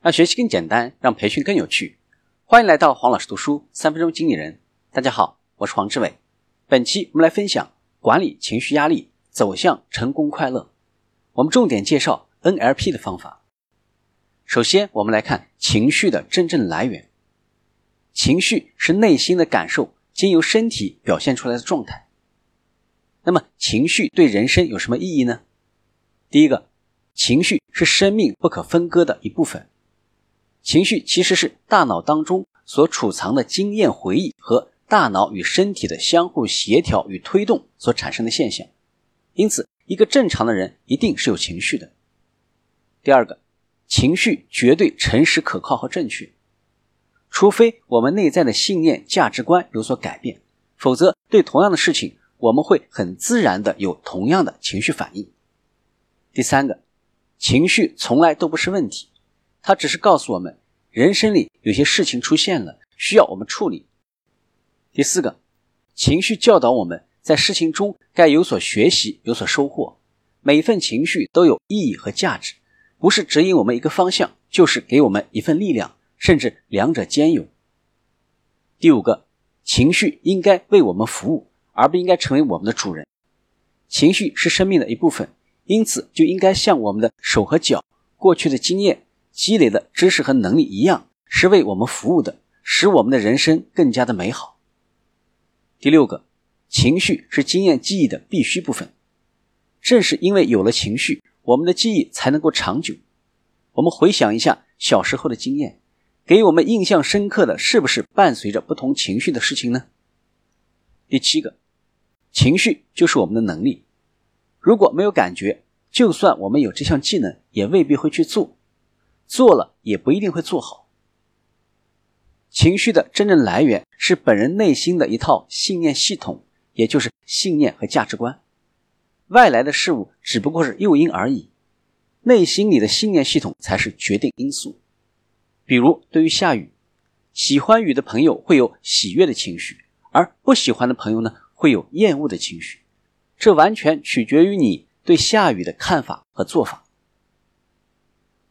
让学习更简单，让培训更有趣。欢迎来到黄老师读书三分钟经理人。大家好，我是黄志伟。本期我们来分享管理情绪压力，走向成功快乐。我们重点介绍 NLP 的方法。首先，我们来看情绪的真正来源。情绪是内心的感受，经由身体表现出来的状态。那么，情绪对人生有什么意义呢？第一个，情绪是生命不可分割的一部分。情绪其实是大脑当中所储藏的经验回忆和大脑与身体的相互协调与推动所产生的现象，因此，一个正常的人一定是有情绪的。第二个，情绪绝对诚实可靠和正确，除非我们内在的信念价值观有所改变，否则对同样的事情，我们会很自然的有同样的情绪反应。第三个，情绪从来都不是问题。它只是告诉我们，人生里有些事情出现了，需要我们处理。第四个，情绪教导我们在事情中该有所学习，有所收获。每一份情绪都有意义和价值，不是指引我们一个方向，就是给我们一份力量，甚至两者兼有。第五个，情绪应该为我们服务，而不应该成为我们的主人。情绪是生命的一部分，因此就应该像我们的手和脚，过去的经验。积累的知识和能力一样，是为我们服务的，使我们的人生更加的美好。第六个，情绪是经验记忆的必须部分。正是因为有了情绪，我们的记忆才能够长久。我们回想一下小时候的经验，给我们印象深刻的是不是伴随着不同情绪的事情呢？第七个，情绪就是我们的能力。如果没有感觉，就算我们有这项技能，也未必会去做。做了也不一定会做好。情绪的真正来源是本人内心的一套信念系统，也就是信念和价值观。外来的事物只不过是诱因而已，内心里的信念系统才是决定因素。比如，对于下雨，喜欢雨的朋友会有喜悦的情绪，而不喜欢的朋友呢，会有厌恶的情绪。这完全取决于你对下雨的看法和做法。